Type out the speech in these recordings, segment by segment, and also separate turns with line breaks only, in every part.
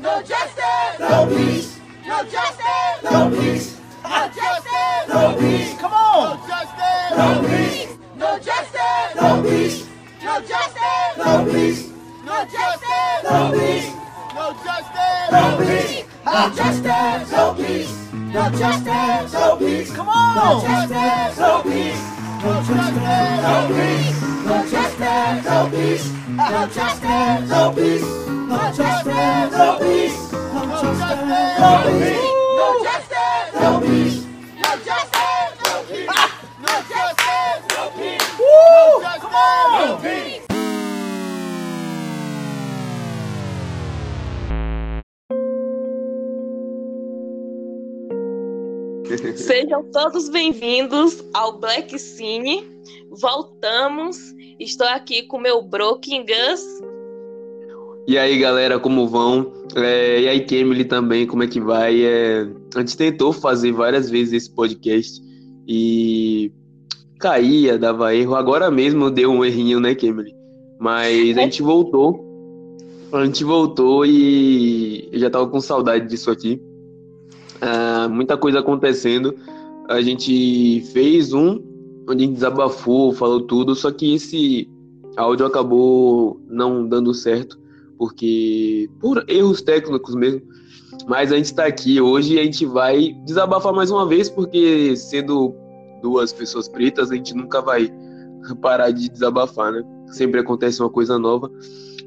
No justice. No peace. No justice. No peace. No justice. No peace. Come on. No justice. No peace. No justice. No peace. No justice. No peace. No justice. No peace. No justice. No peace. No justice. No peace. No justice. No peace. Come on. No justice. No peace. No justice. No peace. No justice. No peace. No justice. No peace. No justice. No peace. No justice. No peace. No justice. No peace. No justice. No peace. No justice. No peace. Woo! Come on. No peace.
Sejam todos bem-vindos ao Black Cine. Voltamos. Estou aqui com meu Broken Gus.
E aí, galera, como vão? É, e aí, Kemily também, como é que vai? É, a gente tentou fazer várias vezes esse podcast e caía, dava erro. Agora mesmo deu um errinho, né, Kemily? Mas a gente voltou. A gente voltou e eu já tava com saudade disso aqui. Ah, muita coisa acontecendo. A gente fez um onde a gente desabafou, falou tudo, só que esse áudio acabou não dando certo, porque por erros técnicos mesmo. Mas a gente está aqui hoje e a gente vai desabafar mais uma vez, porque sendo duas pessoas pretas, a gente nunca vai parar de desabafar, né? Sempre acontece uma coisa nova.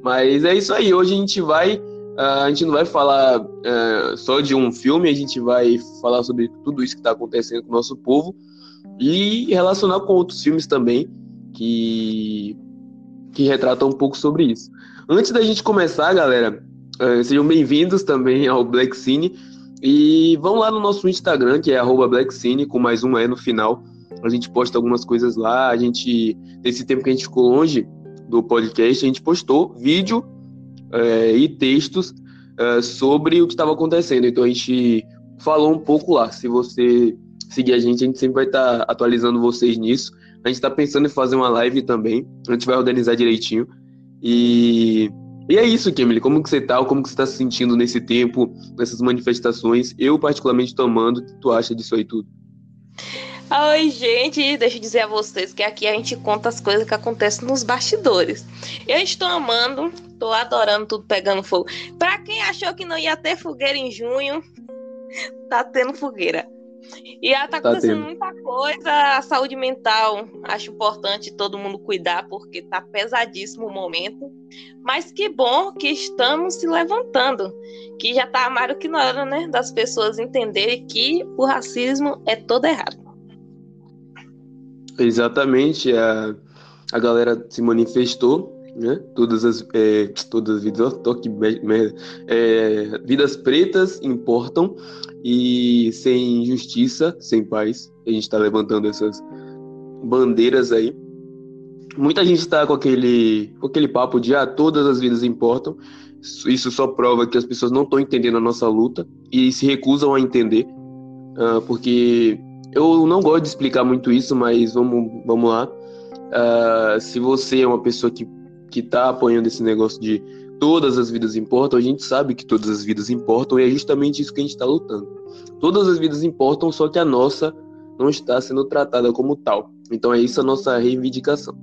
Mas é isso aí, hoje a gente vai a gente não vai falar uh, só de um filme, a gente vai falar sobre tudo isso que está acontecendo com o nosso povo e relacionar com outros filmes também que, que retratam um pouco sobre isso. Antes da gente começar, galera, uh, sejam bem-vindos também ao Black Cine e vão lá no nosso Instagram, que é @blackcine com mais um E no final. A gente posta algumas coisas lá. A gente, nesse tempo que a gente ficou longe do podcast, a gente postou vídeo é, e textos é, sobre o que estava acontecendo. Então a gente falou um pouco lá. Se você seguir a gente, a gente sempre vai estar tá atualizando vocês nisso. A gente está pensando em fazer uma live também. A gente vai organizar direitinho. E, e é isso, Kimberly. Como que você tá? Como que você está se sentindo nesse tempo, nessas manifestações? Eu, particularmente, tomando. O que tu acha disso aí tudo?
Oi, gente, deixa eu dizer a vocês que aqui a gente conta as coisas que acontecem nos bastidores. Eu estou amando, estou adorando tudo pegando fogo. Para quem achou que não ia ter fogueira em junho, tá tendo fogueira. E tá, tá acontecendo tendo. muita coisa, a saúde mental, acho importante todo mundo cuidar, porque tá pesadíssimo o momento. Mas que bom que estamos se levantando, que já tá mais do que na hora, né, das pessoas entenderem que o racismo é todo errado.
Exatamente, a, a galera se manifestou, né? Todas as, é, todas as vidas, oh, que merda, é, vidas pretas importam e sem justiça, sem paz, a gente está levantando essas bandeiras aí. Muita gente está com aquele, com aquele papo de ah, todas as vidas importam. Isso só prova que as pessoas não estão entendendo a nossa luta e se recusam a entender, uh, porque eu não gosto de explicar muito isso, mas vamos, vamos lá. Uh, se você é uma pessoa que, que tá apoiando esse negócio de todas as vidas importam, a gente sabe que todas as vidas importam e é justamente isso que a gente está lutando. Todas as vidas importam, só que a nossa não está sendo tratada como tal. Então é isso a nossa reivindicação.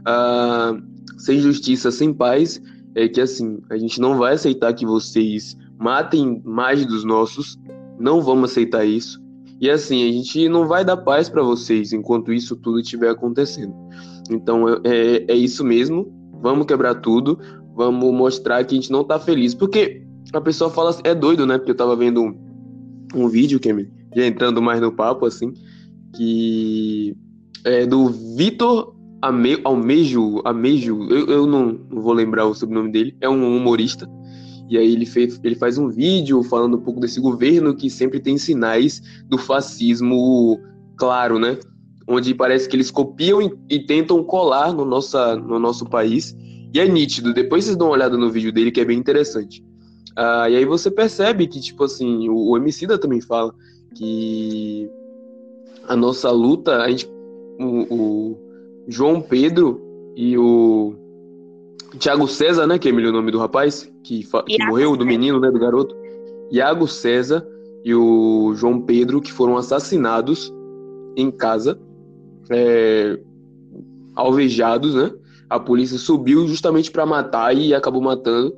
Uh, sem justiça, sem paz, é que assim, a gente não vai aceitar que vocês matem mais dos nossos, não vamos aceitar isso. E assim, a gente não vai dar paz para vocês enquanto isso tudo estiver acontecendo. Então é, é isso mesmo. Vamos quebrar tudo. Vamos mostrar que a gente não tá feliz. Porque a pessoa fala é doido, né? Porque eu tava vendo um, um vídeo, que já entrando mais no papo, assim, que é do Vitor Almejo, Almejo, eu, eu não, não vou lembrar o sobrenome dele, é um humorista e aí ele, fez, ele faz um vídeo falando um pouco desse governo que sempre tem sinais do fascismo claro, né? Onde parece que eles copiam e, e tentam colar no, nossa, no nosso país. E é nítido. Depois vocês dão uma olhada no vídeo dele, que é bem interessante. Ah, e aí você percebe que, tipo assim, o, o Emicida também fala que a nossa luta, a gente, o, o João Pedro e o Tiago César, né? Que é o nome do rapaz que, que morreu, do menino, né? Do garoto. Iago César e o João Pedro, que foram assassinados em casa, é, alvejados, né? A polícia subiu justamente para matar e acabou matando.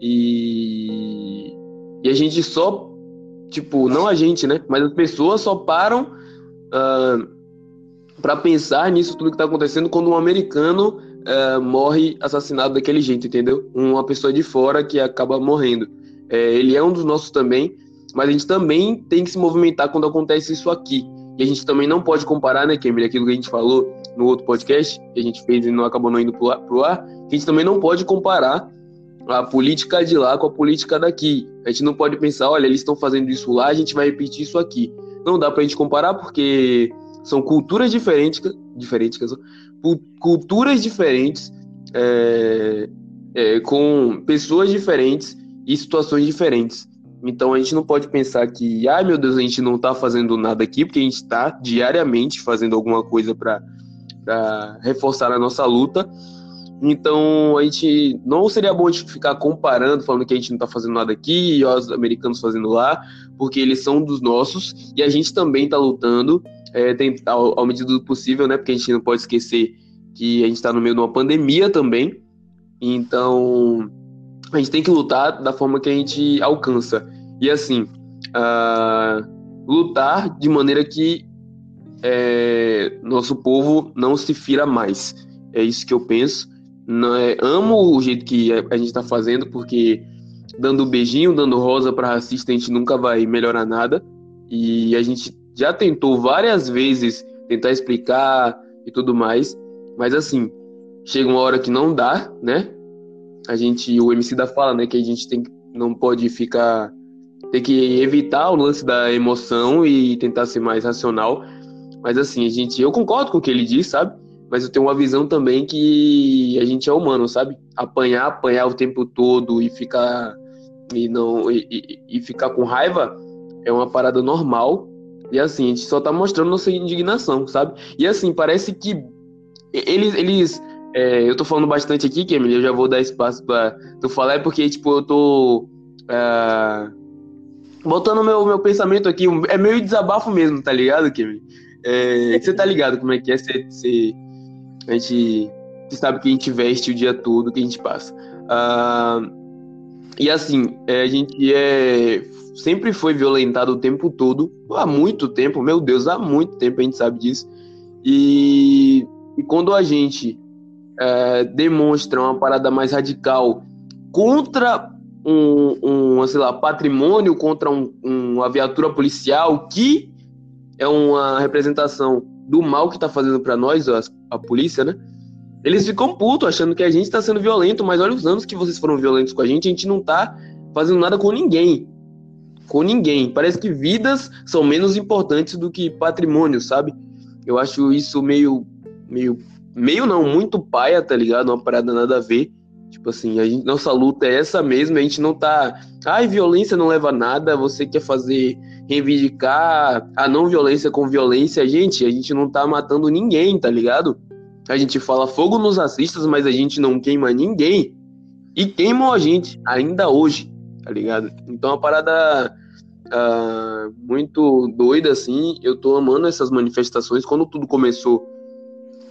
E, e a gente só, tipo, não a gente, né? Mas as pessoas só param uh, ah, para pensar nisso tudo que tá acontecendo quando um americano uh, morre assassinado daquele jeito, entendeu? Uma pessoa de fora que acaba morrendo. É, ele é um dos nossos também, mas a gente também tem que se movimentar quando acontece isso aqui. E a gente também não pode comparar, né, Kemmer, aquilo que a gente falou no outro podcast, que a gente fez e não acabou não indo pro ar, pro ar, que a gente também não pode comparar a política de lá com a política daqui. A gente não pode pensar, olha, eles estão fazendo isso lá, a gente vai repetir isso aqui. Não dá pra gente comparar porque são culturas diferentes, diferentes, culturas diferentes, é, é, com pessoas diferentes e situações diferentes. Então a gente não pode pensar que, ai meu Deus, a gente não está fazendo nada aqui, porque a gente está diariamente fazendo alguma coisa para reforçar a nossa luta. Então a gente não seria bom gente ficar comparando, falando que a gente não está fazendo nada aqui e os americanos fazendo lá, porque eles são dos nossos e a gente também está lutando, é, tentar, ao, ao medida do possível, né? Porque a gente não pode esquecer que a gente está no meio de uma pandemia também. Então a gente tem que lutar da forma que a gente alcança. E assim, uh, lutar de maneira que é, nosso povo não se fira mais. É isso que eu penso. Não é, amo o jeito que a gente está fazendo, porque dando beijinho, dando rosa para racista, a gente nunca vai melhorar nada. E a gente já tentou várias vezes tentar explicar e tudo mais, mas assim, chega uma hora que não dá, né? a gente, o MC da fala, né, que a gente tem, não pode ficar, tem que evitar o lance da emoção e tentar ser mais racional. Mas assim, a gente, eu concordo com o que ele diz, sabe? Mas eu tenho uma visão também que a gente é humano, sabe? Apanhar, apanhar o tempo todo e ficar e não e, e, e ficar com raiva é uma parada normal. E assim, a gente só tá mostrando nossa indignação, sabe? E assim, parece que eles, eles é, eu tô falando bastante aqui, Kemily, eu já vou dar espaço pra tu falar, é porque, tipo, eu tô. Uh, botando meu, meu pensamento aqui, é meio desabafo mesmo, tá ligado, Kemily? É, você tá ligado como é que é ser. a gente. Você sabe que a gente veste o dia todo, que a gente passa. Uh, e assim, é, a gente é, sempre foi violentado o tempo todo, há muito tempo, meu Deus, há muito tempo a gente sabe disso. E, e quando a gente é, demonstra uma parada mais radical contra um, um sei lá, patrimônio, contra um, uma viatura policial, que é uma representação do mal que está fazendo para nós, a, a polícia, né? Eles ficam putos, achando que a gente está sendo violento, mas olha os anos que vocês foram violentos com a gente, a gente não está fazendo nada com ninguém. Com ninguém. Parece que vidas são menos importantes do que patrimônio, sabe? Eu acho isso meio, meio meio não, muito paia, tá ligado? Uma parada nada a ver. Tipo assim, a gente, nossa luta é essa mesmo, a gente não tá. Ai, violência não leva a nada, você quer fazer, reivindicar a não violência com violência. Gente, a gente não tá matando ninguém, tá ligado? A gente fala fogo nos racistas, mas a gente não queima ninguém. E queimam a gente, ainda hoje, tá ligado? Então a parada uh, muito doida, assim. Eu tô amando essas manifestações. Quando tudo começou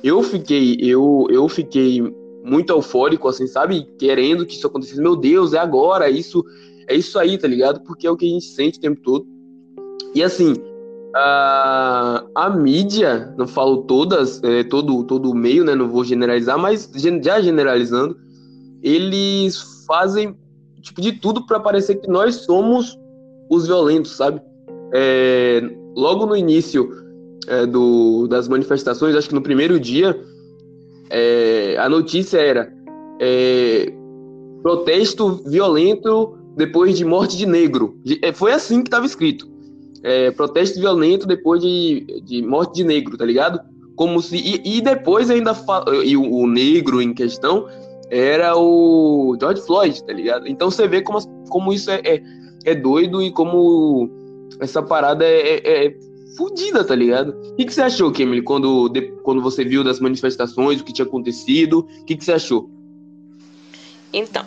eu fiquei, eu, eu fiquei muito eufórico, assim, sabe? Querendo que isso acontecesse. Meu Deus, é agora, é isso, é isso aí, tá ligado? Porque é o que a gente sente o tempo todo. E assim, a, a mídia, não falo todas, é, todo, todo o meio, né? Não vou generalizar, mas já generalizando, eles fazem tipo de tudo para parecer que nós somos os violentos, sabe? É, logo no início é, do, das manifestações, acho que no primeiro dia, é, a notícia era é, protesto violento depois de morte de negro. É, foi assim que estava escrito. É, protesto violento depois de, de morte de negro, tá ligado? Como se. E, e depois ainda. E o, o, negro em questão era o George Floyd, tá ligado? Então você vê como, como isso é, é, é doido e como essa parada é, é, é fudida, tá ligado? O que, que você achou, Kemily, quando, quando você viu das manifestações, o que tinha acontecido? O que, que você achou?
Então,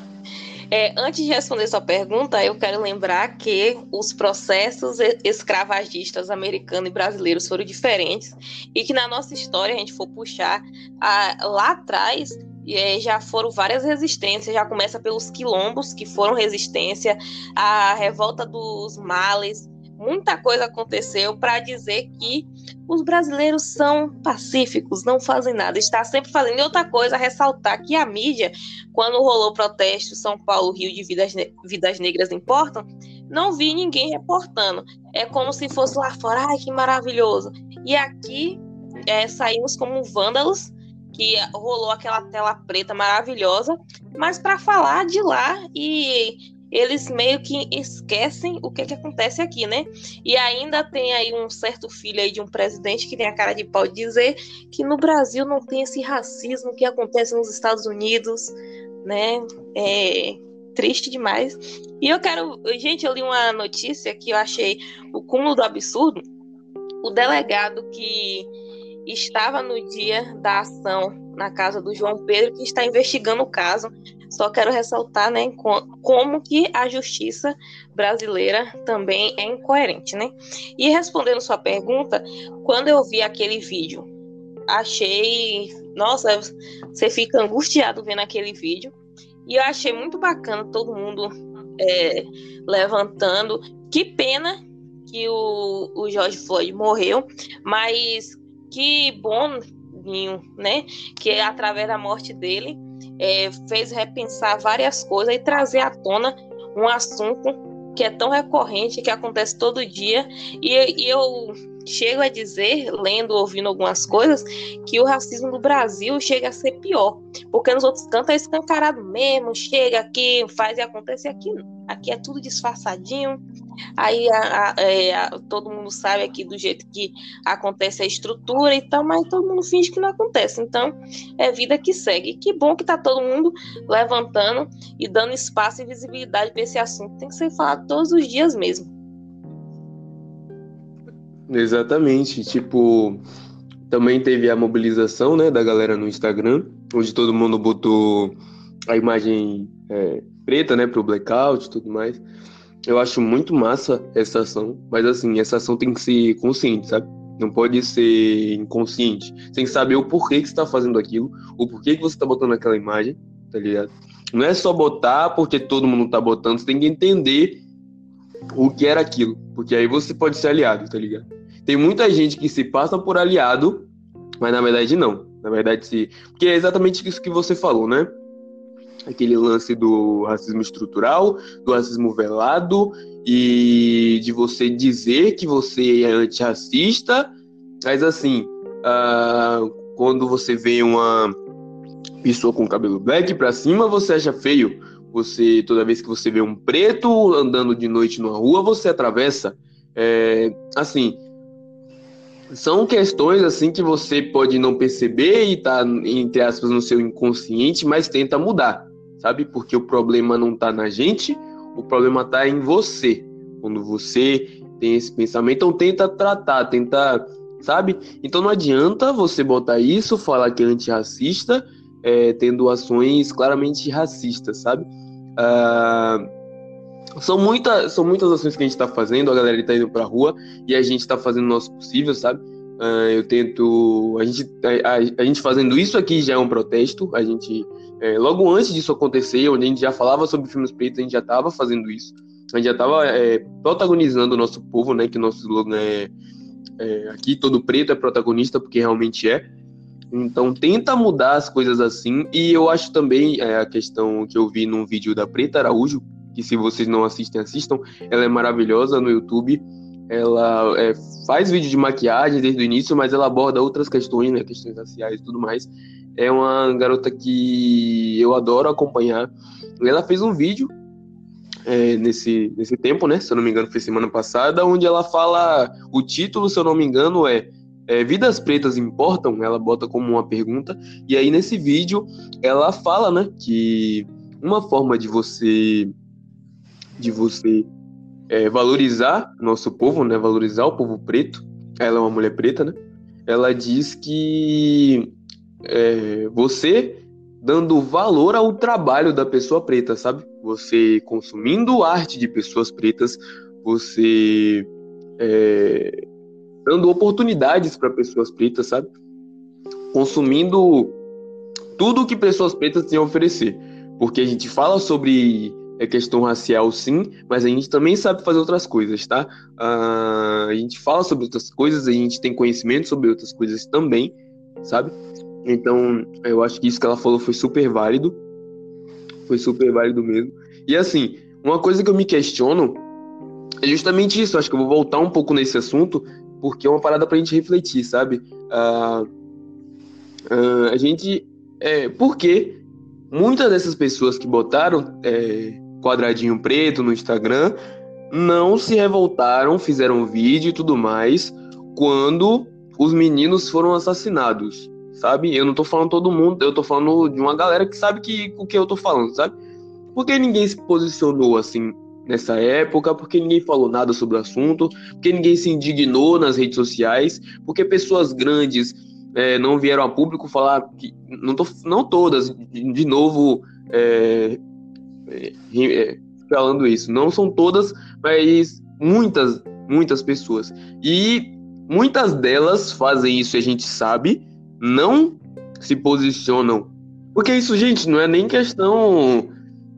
é, antes de responder sua pergunta, eu quero lembrar que os processos escravagistas americanos e brasileiros foram diferentes e que na nossa história, a gente for puxar a, lá atrás, é, já foram várias resistências. Já começa pelos quilombos, que foram resistência, a revolta dos males, muita coisa aconteceu para dizer que os brasileiros são pacíficos, não fazem nada, está sempre fazendo. Outra coisa, ressaltar que a mídia, quando rolou o protesto São Paulo, Rio de Vidas, Vidas Negras Importam, não vi ninguém reportando. É como se fosse lá fora, ai que maravilhoso. E aqui é, saímos como vândalos, que rolou aquela tela preta maravilhosa, mas para falar de lá e eles meio que esquecem o que, que acontece aqui, né? E ainda tem aí um certo filho aí de um presidente que tem a cara de pau de dizer que no Brasil não tem esse racismo que acontece nos Estados Unidos, né? É triste demais. E eu quero. Gente, eu li uma notícia que eu achei o cúmulo do absurdo. O delegado que estava no dia da ação na casa do João Pedro, que está investigando o caso, só quero ressaltar, né, como que a justiça brasileira também é incoerente, né? E respondendo sua pergunta, quando eu vi aquele vídeo, achei, nossa, você fica angustiado vendo aquele vídeo. E eu achei muito bacana todo mundo é, levantando. Que pena que o, o George Floyd morreu, mas que bom, né? Que através da morte dele é, fez repensar várias coisas e trazer à tona um assunto que é tão recorrente, que acontece todo dia, e, e eu chego a dizer, lendo, ouvindo algumas coisas, que o racismo no Brasil chega a ser pior, porque nos outros cantos é escancarado mesmo, chega aqui, faz e acontece aqui não. Aqui é tudo disfarçadinho, Aí a, a, é, a, todo mundo sabe aqui do jeito que acontece a estrutura e tal, mas todo mundo finge que não acontece. Então, é vida que segue. Que bom que tá todo mundo levantando e dando espaço e visibilidade para esse assunto. Tem que ser falado todos os dias mesmo.
Exatamente. Tipo, também teve a mobilização né, da galera no Instagram, onde todo mundo botou a imagem é, preta, né, pro blackout e tudo mais. Eu acho muito massa essa ação, mas assim, essa ação tem que ser consciente, sabe? Não pode ser inconsciente. Tem que saber o porquê que você tá fazendo aquilo, o porquê que você tá botando aquela imagem, tá ligado? Não é só botar porque todo mundo tá botando, você tem que entender o que era aquilo, porque aí você pode ser aliado, tá ligado? Tem muita gente que se passa por aliado, mas na verdade não. Na verdade, se. Porque é exatamente isso que você falou, né? aquele lance do racismo estrutural, do racismo velado e de você dizer que você é antirracista, mas assim, uh, quando você vê uma pessoa com cabelo black para cima, você acha feio. Você toda vez que você vê um preto andando de noite numa rua, você atravessa. É, assim, são questões assim que você pode não perceber e tá entre aspas no seu inconsciente, mas tenta mudar sabe? Porque o problema não está na gente, o problema está em você. Quando você tem esse pensamento, então tenta tratar, tenta, sabe? Então não adianta você botar isso, falar que é antirracista, é, tendo ações claramente racistas, sabe? Ah, são, muita, são muitas ações que a gente está fazendo, a galera está indo para a rua e a gente está fazendo o nosso possível, sabe? Uh, eu tento. A gente, a, a, gente fazendo isso aqui já é um protesto. A gente, é, logo antes disso acontecer, onde a gente já falava sobre filmes pretos, a gente já estava fazendo isso. A gente já estava é, protagonizando o nosso povo, né? Que o nosso slogan é, é, Aqui todo preto é protagonista, porque realmente é. Então tenta mudar as coisas assim. E eu acho também é, a questão que eu vi num vídeo da Preta Araújo, que se vocês não assistem, assistam. Ela é maravilhosa no YouTube ela é, faz vídeo de maquiagem desde o início, mas ela aborda outras questões, né, questões raciais e tudo mais. É uma garota que eu adoro acompanhar. Ela fez um vídeo é, nesse, nesse tempo, né? Se eu não me engano, foi semana passada, onde ela fala. O título, se eu não me engano, é, é Vidas Pretas Importam? Ela bota como uma pergunta. E aí, nesse vídeo, ela fala, né, que uma forma de você. de você é, valorizar nosso povo, né? Valorizar o povo preto. Ela é uma mulher preta, né? Ela diz que é, você dando valor ao trabalho da pessoa preta, sabe? Você consumindo arte de pessoas pretas, você é, dando oportunidades para pessoas pretas, sabe? Consumindo tudo o que pessoas pretas têm a oferecer. Porque a gente fala sobre a questão racial, sim, mas a gente também sabe fazer outras coisas, tá? Uh, a gente fala sobre outras coisas, a gente tem conhecimento sobre outras coisas também, sabe? Então, eu acho que isso que ela falou foi super válido. Foi super válido mesmo. E assim, uma coisa que eu me questiono é justamente isso. Acho que eu vou voltar um pouco nesse assunto, porque é uma parada pra gente refletir, sabe? Uh, uh, a gente. É, porque muitas dessas pessoas que botaram é, quadradinho preto no Instagram não se revoltaram, fizeram vídeo e tudo mais quando os meninos foram assassinados sabe? Eu não tô falando todo mundo, eu tô falando de uma galera que sabe que, o que eu tô falando, sabe? Porque ninguém se posicionou assim nessa época, porque ninguém falou nada sobre o assunto, porque ninguém se indignou nas redes sociais, porque pessoas grandes é, não vieram a público falar que não, tô, não todas, de, novo é, é, é, falando isso, não são todas, mas muitas, muitas pessoas. E muitas delas fazem isso, a gente sabe, não se posicionam. Porque isso, gente, não é nem questão.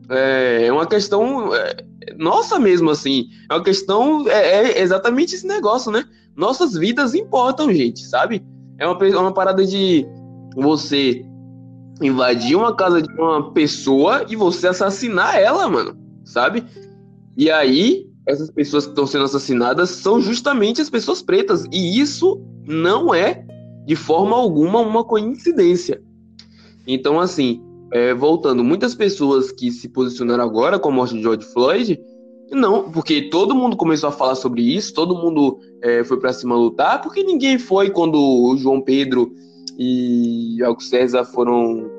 É, é uma questão é, nossa mesmo, assim. É uma questão. É, é, exatamente esse negócio, né? Nossas vidas importam, gente, sabe? É uma, é uma parada de você invadir uma casa de uma pessoa e você assassinar ela, mano, sabe? E aí, essas pessoas que estão sendo assassinadas são justamente as pessoas pretas. E isso não é de forma alguma uma coincidência. Então, assim, é, voltando, muitas pessoas que se posicionaram agora com a morte de George Floyd, não, porque todo mundo começou a falar sobre isso, todo mundo é, foi para cima lutar, porque ninguém foi quando o João Pedro e Alco César foram,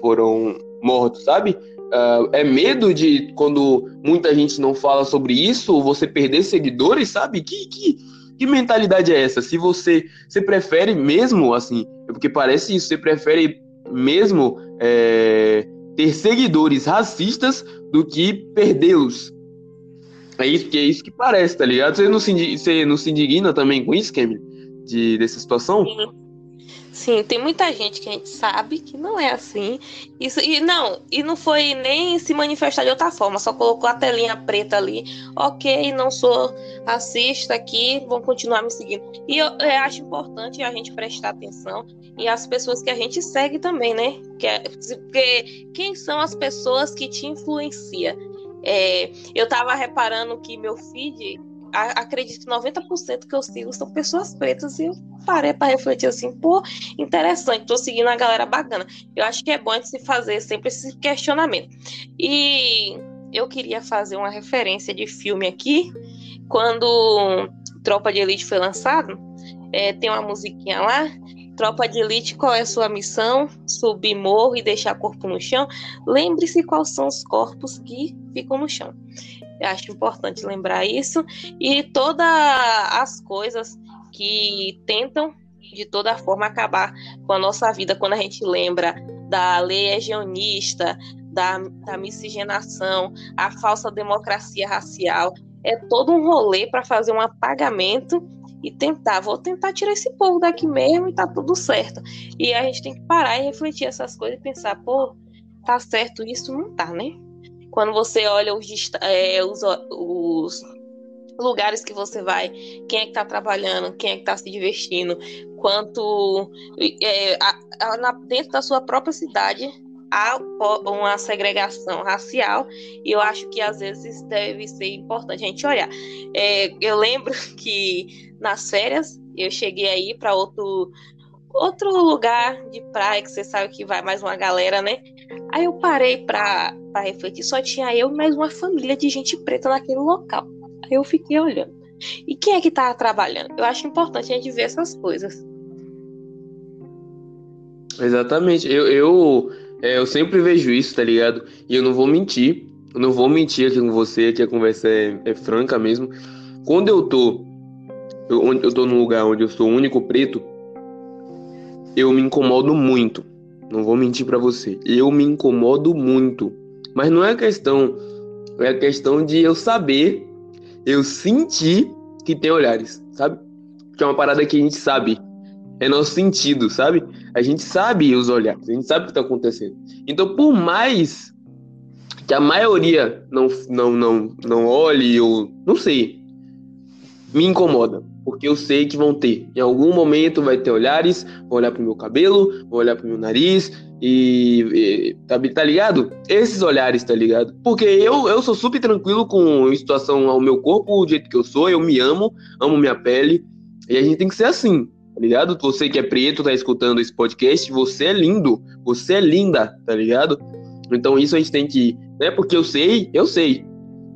foram mortos, sabe? Uh, é medo de quando muita gente não fala sobre isso, você perder seguidores, sabe? Que, que, que mentalidade é essa? Se você, você prefere mesmo, assim, é porque parece isso, você prefere mesmo é, ter seguidores racistas do que perdê-los. É isso, que é isso que parece, tá ligado? Você não se, você não se indigna também com isso, Kemi? De, dessa situação?
Sim. Sim, tem muita gente que a gente sabe que não é assim. Isso, e não, e não foi nem se manifestar de outra forma, só colocou a telinha preta ali. Ok, não sou racista aqui, vão continuar me seguindo. E eu, eu acho importante a gente prestar atenção e as pessoas que a gente segue também, né? Que é, porque quem são as pessoas que te influenciam? É, eu tava reparando que meu feed acredito que 90% que eu sigo são pessoas pretas e eu parei para refletir assim, pô, interessante, tô seguindo a galera bacana. Eu acho que é bom a gente se fazer sempre esse questionamento. E eu queria fazer uma referência de filme aqui, quando Tropa de Elite foi lançado, é, tem uma musiquinha lá, Tropa de Elite, qual é a sua missão? Subir morro e deixar corpo no chão? Lembre-se quais são os corpos que ficam no chão. Eu acho importante lembrar isso. E todas as coisas que tentam, de toda forma, acabar com a nossa vida, quando a gente lembra da lei hegemonista, da, da miscigenação, a falsa democracia racial, é todo um rolê para fazer um apagamento e tentar, vou tentar tirar esse povo daqui mesmo e tá tudo certo. E a gente tem que parar e refletir essas coisas e pensar, pô, tá certo isso? Não tá, né? Quando você olha os, é, os, os lugares que você vai, quem é que está trabalhando, quem é que está se divertindo, quanto é, a, a, na, dentro da sua própria cidade há uma segregação racial e eu acho que às vezes deve ser importante a gente olhar. É, eu lembro que nas férias eu cheguei aí para outro outro lugar de praia que você sabe que vai mais uma galera, né? Aí eu parei pra refletir, só tinha eu e mais uma família de gente preta naquele local. Aí eu fiquei olhando. E quem é que tá trabalhando? Eu acho importante a gente ver essas coisas.
Exatamente. Eu, eu, é, eu sempre vejo isso, tá ligado? E eu não vou mentir. Eu não vou mentir aqui com você, que a conversa é, é franca mesmo. Quando eu tô. Eu, eu tô num lugar onde eu sou o único preto, eu me incomodo muito Não vou mentir para você. Eu me incomodo muito. Mas não é questão. É questão de eu saber, eu sentir que tem olhares, sabe? Que é uma parada que a gente sabe. É nosso sentido, sabe? A gente sabe os olhares, a gente sabe o que tá acontecendo. Então, por mais que a maioria não, não, não, não olhe ou não sei, me incomoda, porque eu sei que vão ter. Em algum momento vai ter olhares, vão olhar pro meu cabelo, vão olhar pro meu nariz e, e tá, tá ligado? Esses olhares, tá ligado? Porque eu, eu sou super tranquilo com a situação ao meu corpo, do jeito que eu sou, eu me amo, amo minha pele, e a gente tem que ser assim, tá ligado? Você que é preto, tá escutando esse podcast, você é lindo, você é linda, tá ligado? Então isso a gente tem que, né? Porque eu sei, eu sei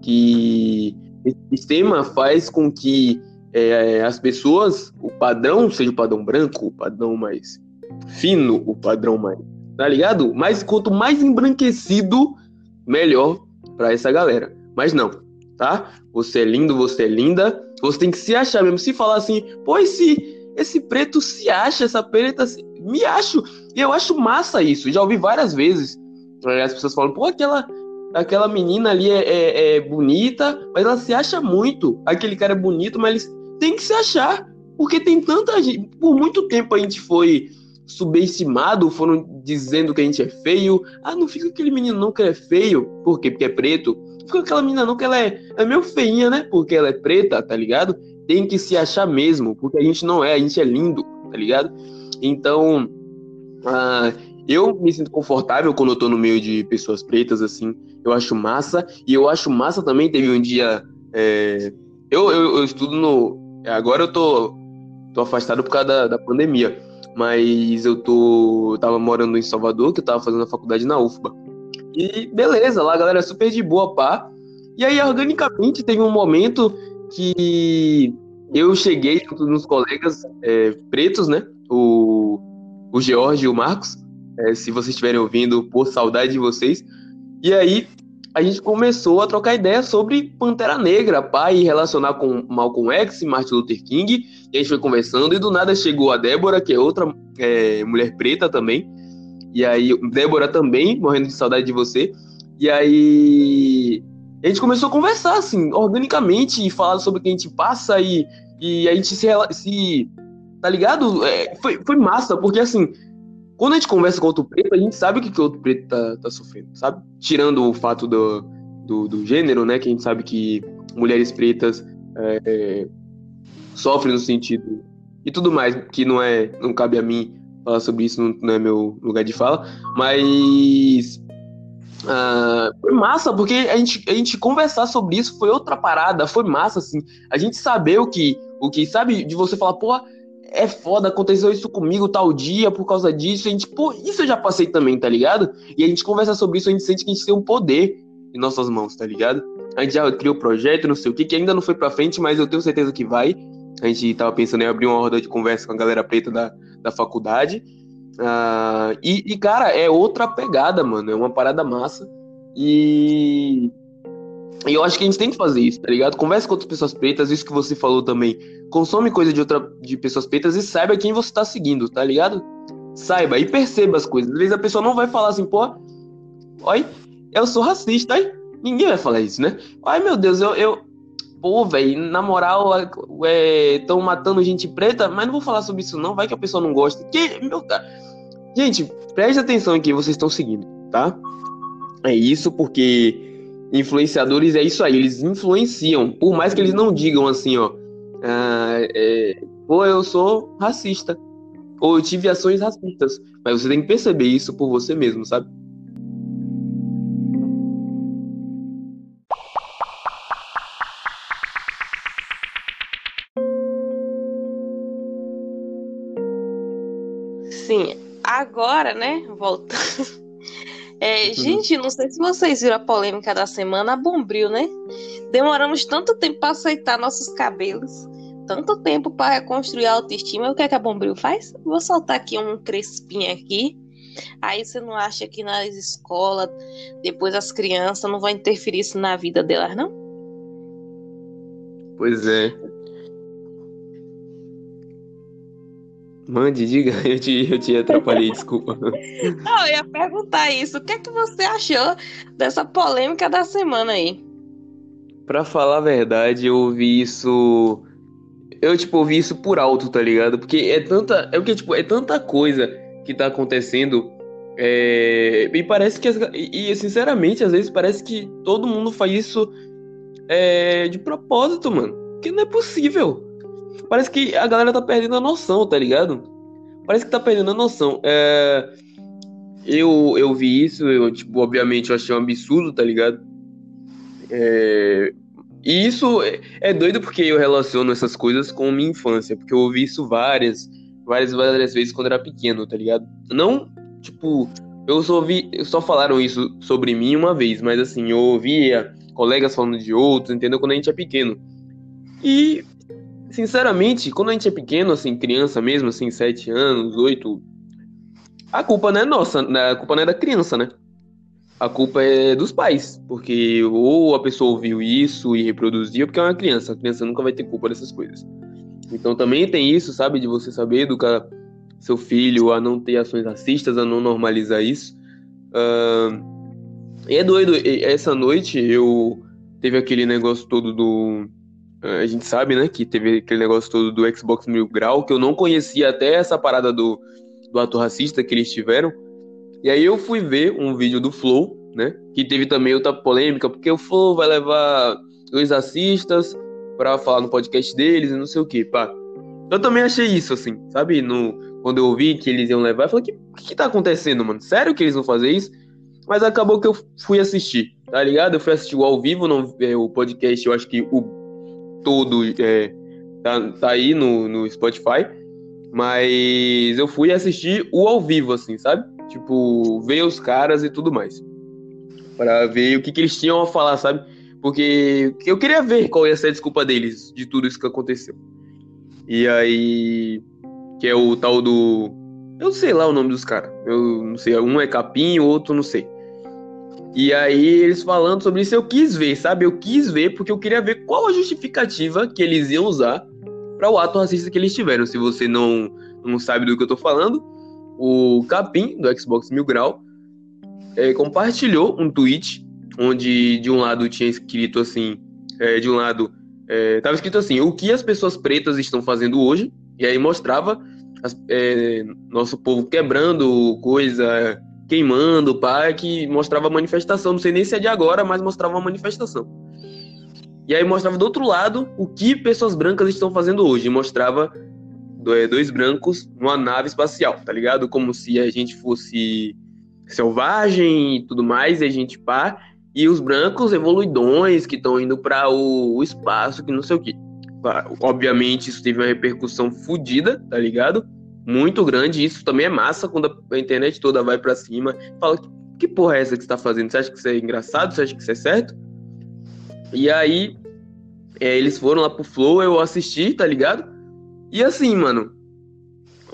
que esse sistema faz com que é, as pessoas, o padrão seja o padrão branco, o padrão mais fino, o padrão mais. Tá ligado? Mas quanto mais embranquecido, melhor para essa galera. Mas não, tá? Você é lindo, você é linda. Você tem que se achar mesmo. Se falar assim, pô, esse, esse preto se acha, essa preta se... me acho. E eu acho massa isso. Já ouvi várias vezes. As pessoas falam, pô, aquela, aquela menina ali é, é, é, bonita, mas ela se acha muito. Aquele cara é bonito, mas eles têm que se achar. Porque tem tanta gente. Por muito tempo a gente foi subestimado, foram dizendo que a gente é feio. Ah, não fica aquele menino não que ele é feio. Por quê? Porque é preto. Fica aquela menina não que ela é, é meio feinha, né? Porque ela é preta, tá ligado? Tem que se achar mesmo, porque a gente não é, a gente é lindo, tá ligado? Então, ah, eu me sinto confortável quando eu tô no meio de pessoas pretas, assim. Eu acho massa. E eu acho massa também. Teve um dia. É... Eu, eu, eu, estudo no. Agora eu tô, tô afastado por causa da, da pandemia. Mas eu tô. Eu tava morando em Salvador, que eu tava fazendo a faculdade na UFBA. E beleza, lá a galera é super de boa, pá. E aí, organicamente, teve um momento que eu cheguei junto nos colegas é, pretos, né? O, o George e o Marcos é, se vocês estiverem ouvindo, por saudade de vocês. E aí a gente começou a trocar ideia sobre Pantera Negra, pai, relacionar com Malcolm X Martin Luther King. E a gente foi conversando e do nada chegou a Débora, que é outra é, mulher preta também. E aí, Débora também, morrendo de saudade de você. E aí a gente começou a conversar, assim, organicamente, e falar sobre o que a gente passa e, e a gente se, se tá ligado? É, foi, foi massa, porque assim, quando a gente conversa com outro preto, a gente sabe o que, que o outro preto tá, tá sofrendo, sabe? Tirando o fato do, do, do, gênero, né? Que a gente sabe que mulheres pretas é, sofrem no sentido. E tudo mais, que não é. Não cabe a mim falar sobre isso, não, não é meu lugar de fala. Mas. Uh, foi massa, porque a gente, a gente conversar sobre isso foi outra parada, foi massa, assim. A gente saber o que. O que, sabe, de você falar, porra é foda, aconteceu isso comigo tal dia por causa disso. A gente, pô, isso eu já passei também, tá ligado? E a gente conversa sobre isso, a gente sente que a gente tem um poder em nossas mãos, tá ligado? A gente já criou projeto, não sei o que, que ainda não foi pra frente, mas eu tenho certeza que vai. A gente tava pensando em abrir uma roda de conversa com a galera preta da, da faculdade. Uh, e, e, cara, é outra pegada, mano. É uma parada massa. E e eu acho que a gente tem que fazer isso, tá ligado? Converse com outras pessoas pretas, isso que você falou também. Consome coisa de outra de pessoas pretas e saiba quem você tá seguindo, tá ligado? Saiba e perceba as coisas. Às vezes a pessoa não vai falar assim, pô, oi, eu sou racista, aí ninguém vai falar isso, né? Ai, meu Deus, eu, eu pô, velho, na moral, estão é, matando gente preta, mas não vou falar sobre isso não, vai que a pessoa não gosta. Que, meu, gente, preste atenção aqui, vocês estão seguindo, tá? É isso porque influenciadores é isso aí, eles influenciam, por mais que eles não digam assim, ó, ah, é, pô, eu sou racista, ou eu tive ações racistas, mas você tem que perceber isso por você mesmo, sabe?
Agora, né, voltando é, uhum. gente, não sei se vocês viram a polêmica da semana, a Bombril, né? Demoramos tanto tempo para aceitar nossos cabelos, tanto tempo para reconstruir a autoestima. O que é que a Bombril faz? Vou soltar aqui um crespinho aqui. Aí você não acha que nas escolas, depois as crianças não vão interferir isso na vida delas, não?
Pois é. Mande, diga, eu te, eu te atrapalhei, desculpa.
Não, eu ia perguntar isso. O que é que você achou dessa polêmica da semana aí?
Pra falar a verdade, eu ouvi isso. Eu, tipo, ouvi isso por alto, tá ligado? Porque é tanta. É o que, tipo, é tanta coisa que tá acontecendo. É... E parece que. E, sinceramente, às vezes parece que todo mundo faz isso é... de propósito, mano. Porque não é possível. Parece que a galera tá perdendo a noção, tá ligado? Parece que tá perdendo a noção. É... Eu, eu vi isso, eu, tipo, obviamente eu achei um absurdo, tá ligado? É... E isso é, é doido porque eu relaciono essas coisas com minha infância, porque eu ouvi isso várias, várias, várias vezes quando era pequeno, tá ligado? Não, tipo, eu só ouvi, só falaram isso sobre mim uma vez, mas assim, eu ouvia colegas falando de outros, entendeu? Quando a gente é pequeno. E sinceramente, quando a gente é pequeno, assim, criança mesmo, assim, sete anos, oito, a culpa não é nossa, né? a culpa não é da criança, né? A culpa é dos pais, porque ou a pessoa ouviu isso e reproduziu, porque é uma criança, a criança nunca vai ter culpa dessas coisas. Então também tem isso, sabe, de você saber educar seu filho a não ter ações racistas, a não normalizar isso. Uh, e é doido, essa noite eu teve aquele negócio todo do a gente sabe, né, que teve aquele negócio todo do Xbox Mil Grau, que eu não conhecia até essa parada do, do ato racista que eles tiveram. E aí eu fui ver um vídeo do Flow, né, que teve também outra polêmica, porque o Flow vai levar dois racistas para falar no podcast deles e não sei o que, pá. Eu também achei isso, assim, sabe? No, quando eu ouvi que eles iam levar, eu falei, o que, que tá acontecendo, mano? Sério que eles vão fazer isso? Mas acabou que eu fui assistir, tá ligado? Eu fui assistir o ao vivo, não, é, o podcast, eu acho que o todo é, tá, tá aí no, no Spotify. Mas eu fui assistir o ao vivo, assim, sabe? Tipo, ver os caras e tudo mais. para ver o que, que eles tinham a falar, sabe? Porque eu queria ver qual ia ser a desculpa deles de tudo isso que aconteceu. E aí. Que é o tal do. Eu sei lá o nome dos caras. Eu não sei. Um é capim, o outro não sei. E aí eles falando sobre isso, eu quis ver, sabe? Eu quis ver porque eu queria ver qual a justificativa que eles iam usar para o ato racista que eles tiveram. Se você não, não sabe do que eu tô falando, o Capim, do Xbox Mil Grau, é, compartilhou um tweet onde de um lado tinha escrito assim, é, de um lado é, tava escrito assim, o que as pessoas pretas estão fazendo hoje, e aí mostrava as, é, nosso povo quebrando coisa, queimando o parque, mostrava manifestação. Não sei nem se é de agora, mas mostrava uma manifestação. E aí mostrava do outro lado o que pessoas brancas estão fazendo hoje. Mostrava é, dois brancos numa nave espacial, tá ligado? Como se a gente fosse selvagem e tudo mais, e a gente pá. E os brancos evoluidões que estão indo para o, o, espaço, que não sei o que. Obviamente isso teve uma repercussão fodida, tá ligado? Muito grande. Isso também é massa quando a internet toda vai para cima. Fala, que porra é essa que você tá fazendo? Você acha que isso é engraçado? Você acha que isso é certo? E aí, é, eles foram lá pro Flow, eu assisti, tá ligado? E assim, mano,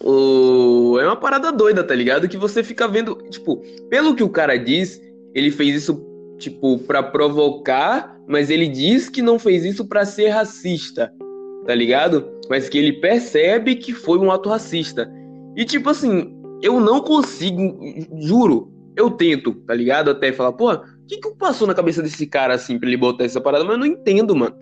o... é uma parada doida, tá ligado? Que você fica vendo, tipo, pelo que o cara diz, ele fez isso, tipo, para provocar, mas ele diz que não fez isso para ser racista tá ligado? Mas que ele percebe que foi um ato racista. E tipo assim, eu não consigo, juro, eu tento, tá ligado? Até falar, pô, o que que passou na cabeça desse cara assim pra ele botar essa parada? Mas eu não entendo, mano.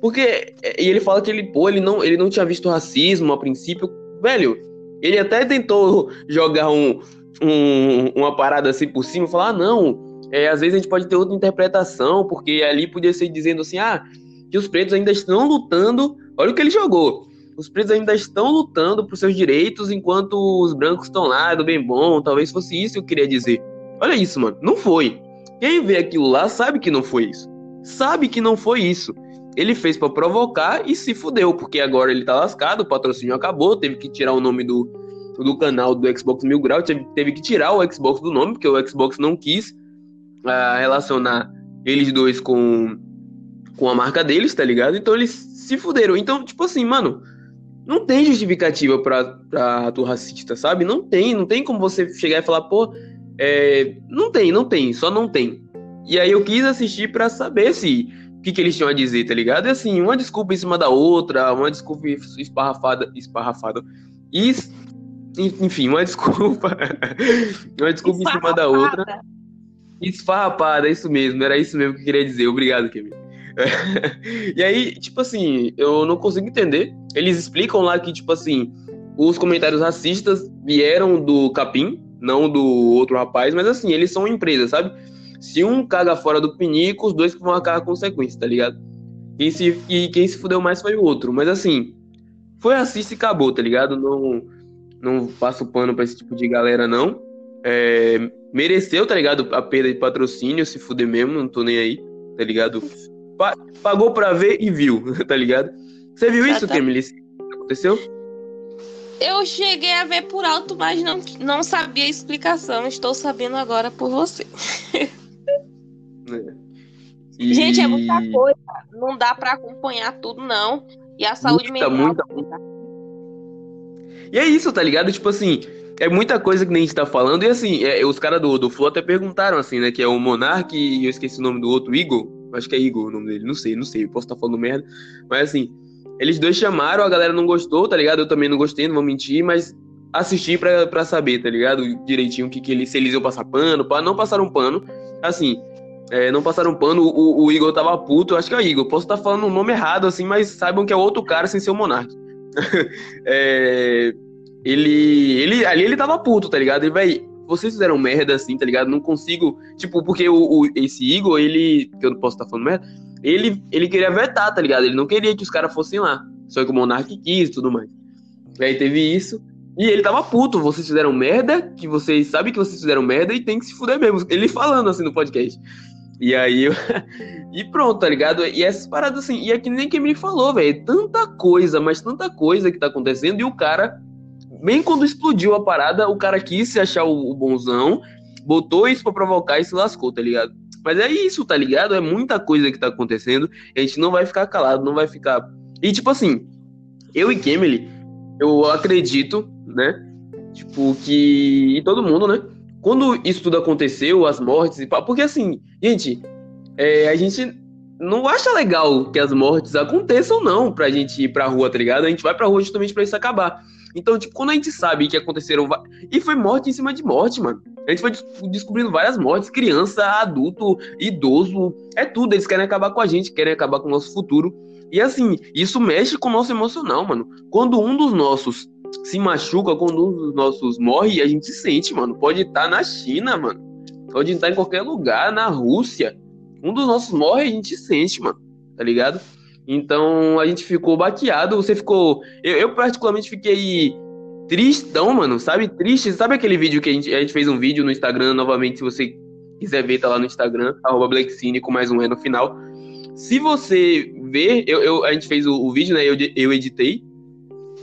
Porque e ele fala que ele, pô, ele não, ele não tinha visto racismo a princípio. Velho, ele até tentou jogar um, um uma parada assim por cima, falar, ah, não, é, às vezes a gente pode ter outra interpretação, porque ali podia ser dizendo assim, ah, que os pretos ainda estão lutando Olha o que ele jogou. Os pretos ainda estão lutando por seus direitos enquanto os brancos estão lá, do bem bom. Talvez fosse isso que eu queria dizer. Olha isso, mano. Não foi. Quem vê aquilo lá sabe que não foi isso. Sabe que não foi isso. Ele fez para provocar e se fudeu, porque agora ele tá lascado, o patrocínio acabou, teve que tirar o nome do, do canal do Xbox Mil Grau, teve, teve que tirar o Xbox do nome, porque o Xbox não quis uh, relacionar eles dois com, com a marca deles, tá ligado? Então eles se fuderam. Então, tipo assim, mano, não tem justificativa pra, pra ato racista, sabe? Não tem, não tem como você chegar e falar, pô, é, não tem, não tem, só não tem. E aí eu quis assistir para saber se o que, que eles tinham a dizer, tá ligado? E assim, uma desculpa em cima da outra, uma desculpa esparrafada, esparrafada, E, enfim, uma desculpa. uma desculpa em cima da outra. Esfarrapada, é isso mesmo, era isso mesmo que eu queria dizer. Obrigado, Kevin. e aí, tipo assim, eu não consigo entender. Eles explicam lá que, tipo assim, os comentários racistas vieram do Capim, não do outro rapaz, mas assim, eles são empresas, sabe? Se um caga fora do pinico, os dois vão arcar a consequência, tá ligado? Se, e quem se fudeu mais foi o outro. Mas assim, foi racista e acabou, tá ligado? Não, não passo pano pra esse tipo de galera, não. É, mereceu, tá ligado? A perda de patrocínio, se fuder mesmo, não tô nem aí, tá ligado? Pa pagou pra ver e viu, tá ligado? Você viu isso, Kemily? Aconteceu?
Eu cheguei a ver por alto, mas não, não sabia a explicação. Estou sabendo agora por você. É. E... Gente, é muita coisa. Não dá para acompanhar tudo, não. E a saúde muita, mental. Muita, muita.
E é isso, tá ligado? Tipo assim, é muita coisa que nem a gente tá falando. E assim, é, os caras do, do Flow até perguntaram, assim, né? Que é o Monark e eu esqueci o nome do outro, Igor. Acho que é Igor o nome dele. Não sei, não sei. Posso estar tá falando merda. Mas assim, eles dois chamaram, a galera não gostou, tá ligado? Eu também não gostei, não vou mentir, mas assisti pra, pra saber, tá ligado? Direitinho que, que eles, se eles iam passar pano, pra não passar um pano. Assim, é, não passaram pano, o, o, Igor tava puto, acho que é Igor, posso estar tá falando o nome errado, assim, mas saibam que é outro cara sem ser o Monark. é, ele, ele, ali ele tava puto, tá ligado? Ele, vai, vocês fizeram merda, assim, tá ligado? Não consigo, tipo, porque o, o esse Igor, ele, que eu não posso estar tá falando merda, ele, ele queria vetar, tá ligado? Ele não queria que os caras fossem lá. Só que o Monark quis e tudo mais. E aí teve isso. E ele tava puto, vocês fizeram merda, que vocês sabem que vocês fizeram merda e tem que se fuder mesmo. Ele falando assim no podcast. E aí eu... E pronto, tá ligado? E essas paradas assim, e é que nem quem me falou, velho. Tanta coisa, mas tanta coisa que tá acontecendo, e o cara, bem quando explodiu a parada, o cara quis se achar o, o bonzão, botou isso pra provocar e se lascou, tá ligado? Mas é isso, tá ligado? É muita coisa que tá acontecendo. a gente não vai ficar calado, não vai ficar. E tipo assim, eu e Kemily, eu acredito, né? Tipo, que. E todo mundo, né? Quando isso tudo aconteceu, as mortes e pá, porque assim, gente, é, a gente não acha legal que as mortes aconteçam, não, pra gente ir pra rua, tá ligado? A gente vai pra rua justamente pra isso acabar. Então, tipo, quando a gente sabe que aconteceram. E foi morte em cima de morte, mano. A gente foi descobrindo várias mortes, criança, adulto, idoso, é tudo. Eles querem acabar com a gente, querem acabar com o nosso futuro. E assim, isso mexe com o nosso emocional, mano. Quando um dos nossos se machuca, quando um dos nossos morre, a gente se sente, mano. Pode estar na China, mano. Pode estar em qualquer lugar, na Rússia. Um dos nossos morre, a gente sente, mano. Tá ligado? Então a gente ficou baqueado. Você ficou. Eu, eu, particularmente fiquei tristão, mano. Sabe? Triste. Sabe aquele vídeo que a gente, a gente fez um vídeo no Instagram novamente? Se você quiser ver, tá lá no Instagram, arroba BlackCine com mais um E no final. Se você ver, eu, eu, a gente fez o, o vídeo, né? Eu, eu editei.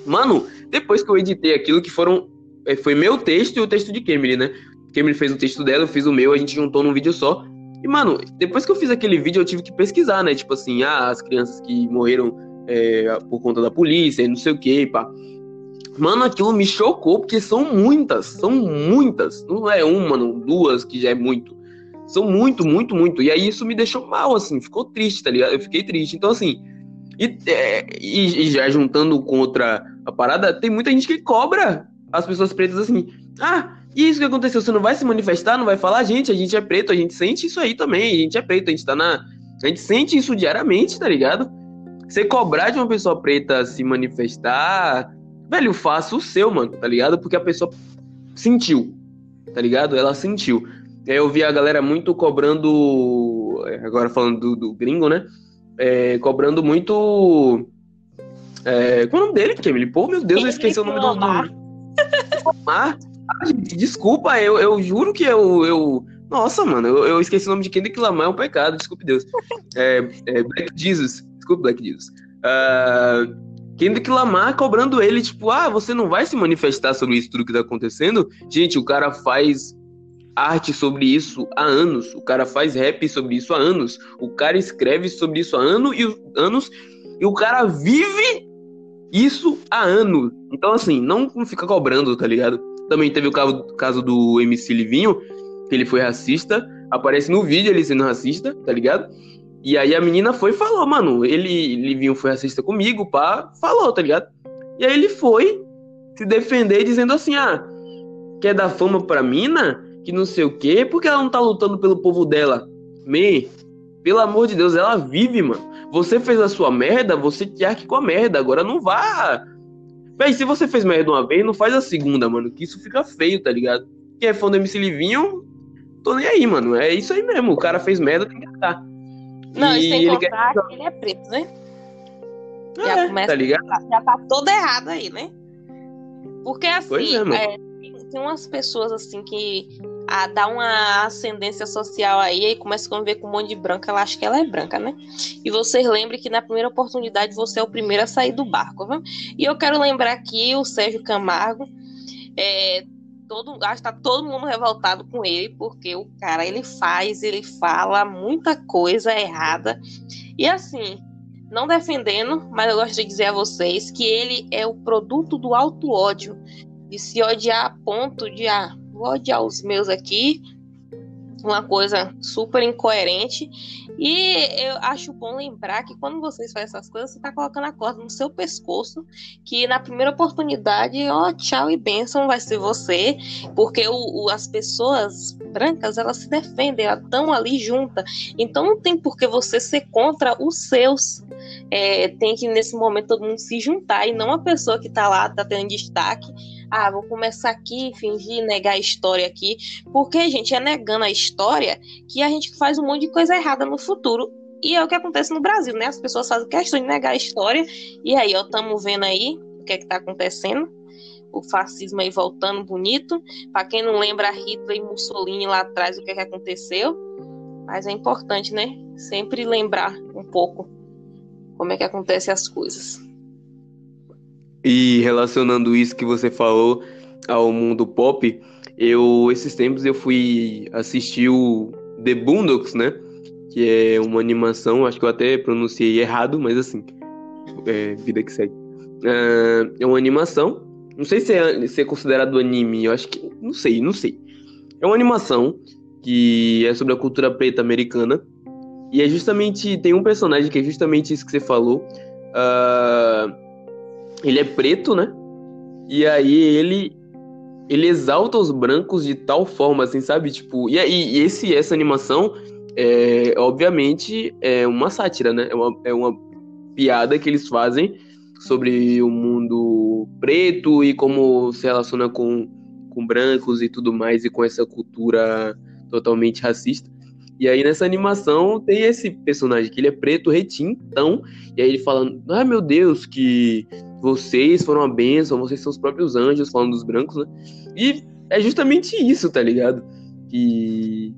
Mano, depois que eu editei aquilo, que foram. É, foi meu texto e o texto de Kemily, né? Kemily fez o texto dela, eu fiz o meu, a gente juntou num vídeo só. E, mano, depois que eu fiz aquele vídeo, eu tive que pesquisar, né? Tipo assim, ah, as crianças que morreram é, por conta da polícia, não sei o que, pá. Mano, aquilo me chocou, porque são muitas, são muitas. Não é uma, não, duas, que já é muito. São muito, muito, muito. E aí isso me deixou mal, assim, ficou triste, tá ligado? Eu fiquei triste. Então, assim, e, é, e, e já juntando contra a parada, tem muita gente que cobra as pessoas pretas assim. Ah, e isso que aconteceu, você não vai se manifestar, não vai falar, gente, a gente é preto, a gente sente isso aí também, a gente é preto, a gente tá na. A gente sente isso diariamente, tá ligado? Você cobrar de uma pessoa preta se manifestar, velho, faça o seu, mano, tá ligado? Porque a pessoa sentiu, tá ligado? Ela sentiu. Eu vi a galera muito cobrando, agora falando do, do gringo, né? É, cobrando muito. É, qual é o nome dele, Kemily? Pô, meu Deus, eu esqueci o nome do. do... Ah, gente, desculpa, eu, eu juro que eu, eu. Nossa, mano, eu, eu esqueci o nome de Kendrick Lamar, é um pecado, desculpe Deus. É, é Black Jesus, desculpe Black Jesus. Uh, Kendrick Lamar cobrando ele, tipo, ah, você não vai se manifestar sobre isso tudo que tá acontecendo? Gente, o cara faz arte sobre isso há anos, o cara faz rap sobre isso há anos, o cara escreve sobre isso há anos e, anos, e o cara vive isso há anos. Então, assim, não fica cobrando, tá ligado? Também teve o caso, caso do MC Livinho, que ele foi racista. Aparece no vídeo ele sendo racista, tá ligado? E aí a menina foi e falou, mano, ele, Livinho foi racista comigo, pá, falou, tá ligado? E aí ele foi se defender dizendo assim, ah, quer dar fama pra mina? Que não sei o quê, porque ela não tá lutando pelo povo dela. Me, pelo amor de Deus, ela vive, mano. Você fez a sua merda, você te arque com a merda. Agora não vá. Véi, se você fez merda uma vez, não faz a segunda, mano. Que isso fica feio, tá ligado? Quem é fã do MC Livinho, tô nem aí, mano. É isso aí mesmo. O cara fez merda, tem que
estar. Não, e, e sem contar quer... que ele é preto, né?
É, já começa, tá ligado?
Já tá todo errado aí, né? Porque assim, é, é, tem umas pessoas assim que a, dá uma ascendência social aí e começa a conviver com um monte de branca, ela acha que ela é branca, né? E vocês lembrem que na primeira oportunidade você é o primeiro a sair do barco, viu? E eu quero lembrar aqui o Sérgio Camargo, é, todo, acho que tá todo mundo revoltado com ele, porque o cara ele faz, ele fala muita coisa errada. E assim, não defendendo, mas eu gosto de dizer a vocês que ele é o produto do alto ódio, de se odiar a ponto de ah, vou odiar os meus aqui, uma coisa super incoerente. E eu acho bom lembrar que quando vocês fazem essas coisas, você está colocando a corda no seu pescoço, que na primeira oportunidade, ó, tchau e bênção vai ser você, porque o, o as pessoas brancas, elas se defendem, elas estão ali juntas. Então não tem por que você ser contra os seus. É, tem que nesse momento todo mundo se juntar e não a pessoa que está lá, está tendo destaque ah, vou começar aqui, fingir, negar a história aqui. Porque, gente, é negando a história que a gente faz um monte de coisa errada no futuro. E é o que acontece no Brasil, né? As pessoas fazem questão de negar a história. E aí, ó, estamos vendo aí o que é que tá acontecendo. O fascismo aí voltando bonito. Para quem não lembra, Hitler e Mussolini lá atrás, o que é que aconteceu. Mas é importante, né? Sempre lembrar um pouco como é que acontecem as coisas.
E relacionando isso que você falou ao mundo pop, eu esses tempos eu fui assistir o The Boondocks, né? Que é uma animação, acho que eu até pronunciei errado, mas assim, é vida que segue. Uh, é uma animação, não sei se é, se é considerado anime, eu acho que, não sei, não sei. É uma animação que é sobre a cultura preta americana e é justamente, tem um personagem que é justamente isso que você falou. Uh, ele é preto, né? E aí ele ele exalta os brancos de tal forma, assim, sabe? Tipo, e, e esse essa animação é obviamente é uma sátira, né? É uma, é uma piada que eles fazem sobre o mundo preto e como se relaciona com, com brancos e tudo mais e com essa cultura totalmente racista. E aí nessa animação tem esse personagem que ele é preto, retintão, e aí ele falando, ah, meu Deus, que vocês foram a bênção, vocês são os próprios anjos, falando dos brancos, né? E é justamente isso, tá ligado? Que,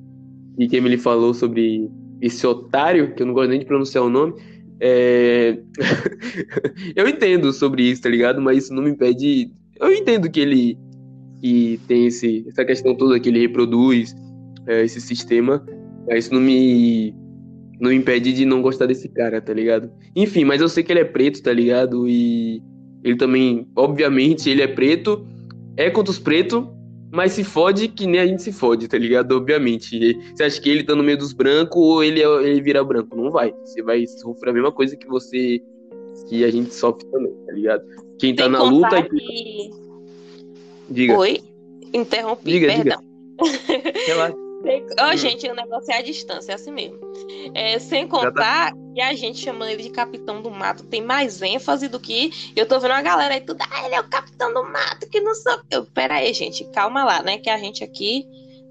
que quem me falou sobre esse otário, que eu não gosto nem de pronunciar o nome, é... eu entendo sobre isso, tá ligado? Mas isso não me impede. Eu entendo que ele que tem esse, essa questão toda que ele reproduz é, esse sistema, mas isso não me não me impede de não gostar desse cara, tá ligado? Enfim, mas eu sei que ele é preto, tá ligado? E ele também, obviamente, ele é preto, é contra os pretos, mas se fode que nem a gente se fode, tá ligado? Obviamente. Você acha que ele tá no meio dos brancos ou ele, é, ele vira branco? Não vai. Você vai sofrer a mesma coisa que você. que a gente sofre também, tá ligado? Quem tá na luta.
Que... Diga. Oi? Interrompi, diga, perdão. Diga. Relaxa. Oh, hum. Gente, o negócio é a distância, é assim mesmo. É, sem tá. contar que a gente chamando ele de Capitão do Mato tem mais ênfase do que. Eu tô vendo uma galera aí tudo, ah, ele é o Capitão do Mato, que não sou. Eu, pera aí, gente, calma lá, né? Que a gente aqui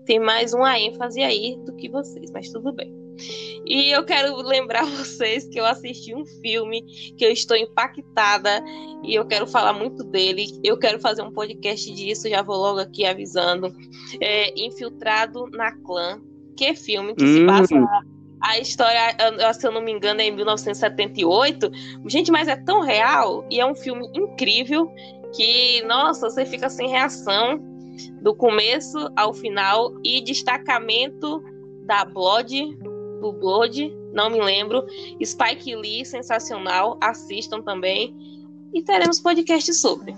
tem mais uma ênfase aí do que vocês, mas tudo bem. E eu quero lembrar vocês que eu assisti um filme que eu estou impactada e eu quero falar muito dele. Eu quero fazer um podcast disso, já vou logo aqui avisando. É, Infiltrado na Clã, que filme que hum. se passa a história, se eu não me engano, é em 1978. Gente, mas é tão real e é um filme incrível que, nossa, você fica sem reação do começo ao final e destacamento da Blood do Blood, não me lembro. Spike Lee, sensacional, assistam também. E teremos podcast sobre.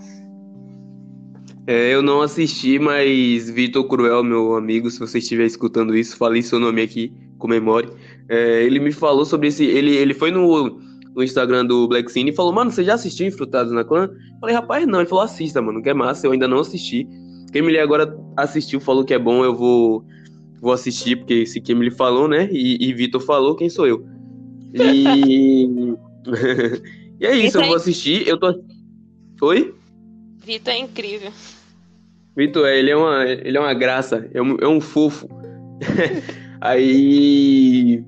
É, eu não assisti, mas Vitor Cruel, meu amigo, se você estiver escutando isso, falei seu nome aqui, comemore. É, ele me falou sobre esse. Ele, ele foi no, no Instagram do Black Cine e falou, mano, você já assistiu Infrutados na Clã? Falei, rapaz, não. Ele falou, assista, mano, que é massa, eu ainda não assisti. Quem me agora assistiu, falou que é bom, eu vou, vou assistir, porque se quem me falou, né? E, e Vitor falou, quem sou eu? E. e é isso, eu vou assistir. Eu tô. Oi?
Vitor é incrível.
Vitor, é, ele é uma, ele é uma graça, é um, é um fofo. Aí.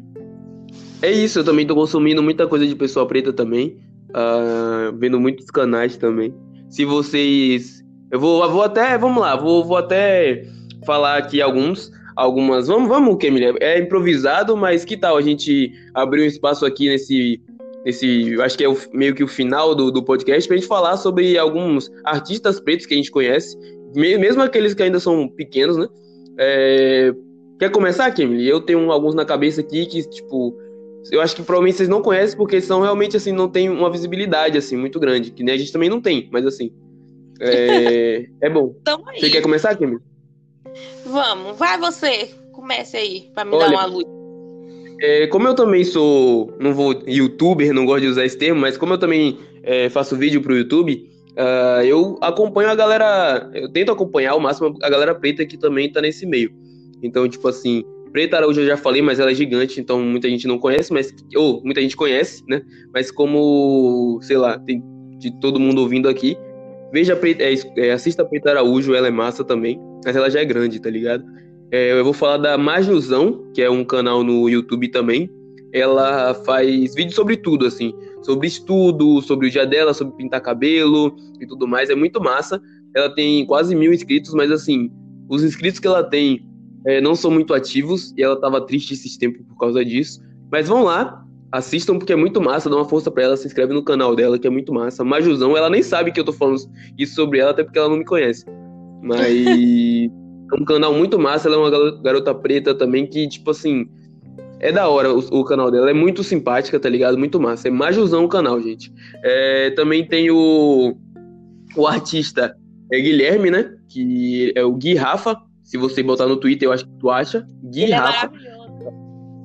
É isso, eu também tô consumindo muita coisa de pessoa preta também. Uh, vendo muitos canais também. Se vocês. Eu vou, eu vou até. Vamos lá, vou, vou até falar aqui alguns. Algumas. Vamos, vamos, Kemily. É improvisado, mas que tal a gente abrir um espaço aqui nesse. Nesse, acho que é o, meio que o final do, do podcast, pra gente falar sobre alguns artistas pretos que a gente conhece, mesmo aqueles que ainda são pequenos, né? É, quer começar, Kemily? Eu tenho alguns na cabeça aqui que, tipo, eu acho que provavelmente vocês não conhecem porque são realmente assim não tem uma visibilidade assim muito grande que nem a gente também não tem mas assim é, é bom
então,
você quer começar Kimi?
Vamos vai você comece aí para me Olha, dar uma luz.
é, como eu também sou não vou youtuber não gosto de usar esse termo mas como eu também é, faço vídeo pro YouTube uh, eu acompanho a galera eu tento acompanhar ao máximo a galera preta que também tá nesse meio. Então tipo assim Preta Araújo eu já falei, mas ela é gigante, então muita gente não conhece, mas ou muita gente conhece, né? Mas como, sei lá, tem de todo mundo ouvindo aqui, veja é, é, assista Preta Araújo, ela é massa também, mas ela já é grande, tá ligado? É, eu vou falar da Majusão, que é um canal no YouTube também. Ela faz vídeos sobre tudo, assim, sobre estudo, sobre o dia dela, sobre pintar cabelo e tudo mais. É muito massa. Ela tem quase mil inscritos, mas assim, os inscritos que ela tem é, não são muito ativos e ela estava triste esses tempos por causa disso. Mas vão lá, assistam porque é muito massa, dá uma força para ela, se inscreve no canal dela que é muito massa. Majuzão, ela nem sabe que eu tô falando isso sobre ela, até porque ela não me conhece. Mas é um canal muito massa, ela é uma garota preta também que, tipo assim, é da hora o, o, canal dela, é muito simpática, tá ligado? Muito massa. É Majuzão o canal, gente. É, também tem o, o artista é Guilherme, né? Que é o Gui Rafa, se você botar no Twitter, eu acho que tu acha. Gui Ele é Rafa. É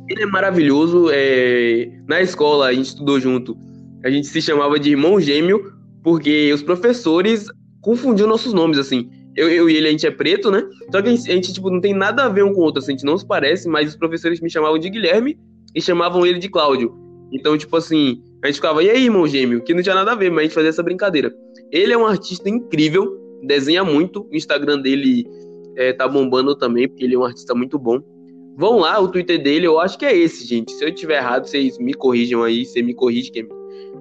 ele é maravilhoso. É... Na escola, a gente estudou junto. A gente se chamava de irmão gêmeo, porque os professores confundiam nossos nomes, assim. Eu, eu e ele, a gente é preto, né? Só que a gente, tipo, não tem nada a ver um com o outro, assim, a gente não se parece, mas os professores me chamavam de Guilherme e chamavam ele de Cláudio. Então, tipo assim, a gente ficava, e aí, irmão gêmeo? Que não tinha nada a ver, mas a gente fazia essa brincadeira. Ele é um artista incrível, desenha muito, o Instagram dele é, tá bombando também, porque ele é um artista muito bom. Vão lá, o Twitter dele, eu acho que é esse, gente. Se eu tiver errado, vocês me corrijam aí, você me corrige, que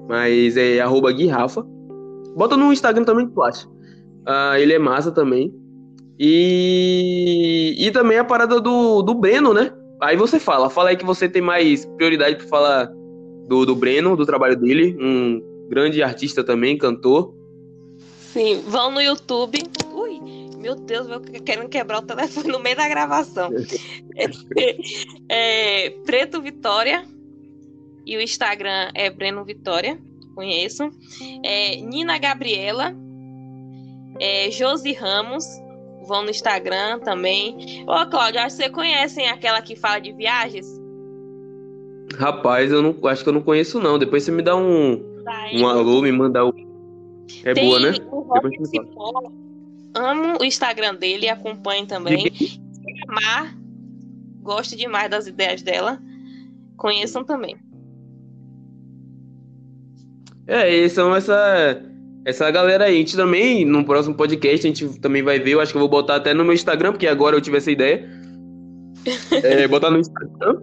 mas é arroba Gui Rafa. Bota no Instagram também que tu acha. Uh, ele é massa também. E, e também a parada do, do Breno, né? Aí você fala, fala aí que você tem mais prioridade para falar do, do Breno, do trabalho dele, um grande artista também, cantor.
Sim, vão no YouTube. Ui, meu Deus, eu querendo quebrar o telefone no meio da gravação. é, Preto Vitória. E o Instagram é Breno Vitória. Conheço. É, Nina Gabriela. É, Josi Ramos. Vão no Instagram também. Ô, Cláudia, acho que você conhecem aquela que fala de viagens?
Rapaz, eu não acho que eu não conheço, não. Depois você me dá um, tá, um alô, me mandar o. É Tem boa, né?
O amo o Instagram dele, acompanho também. Mar, gosto demais das ideias dela. Conheçam também.
É, são essa, essa galera aí. A gente também, no próximo podcast, a gente também vai ver. Eu acho que eu vou botar até no meu Instagram, porque agora eu tive essa ideia. É, botar no Instagram.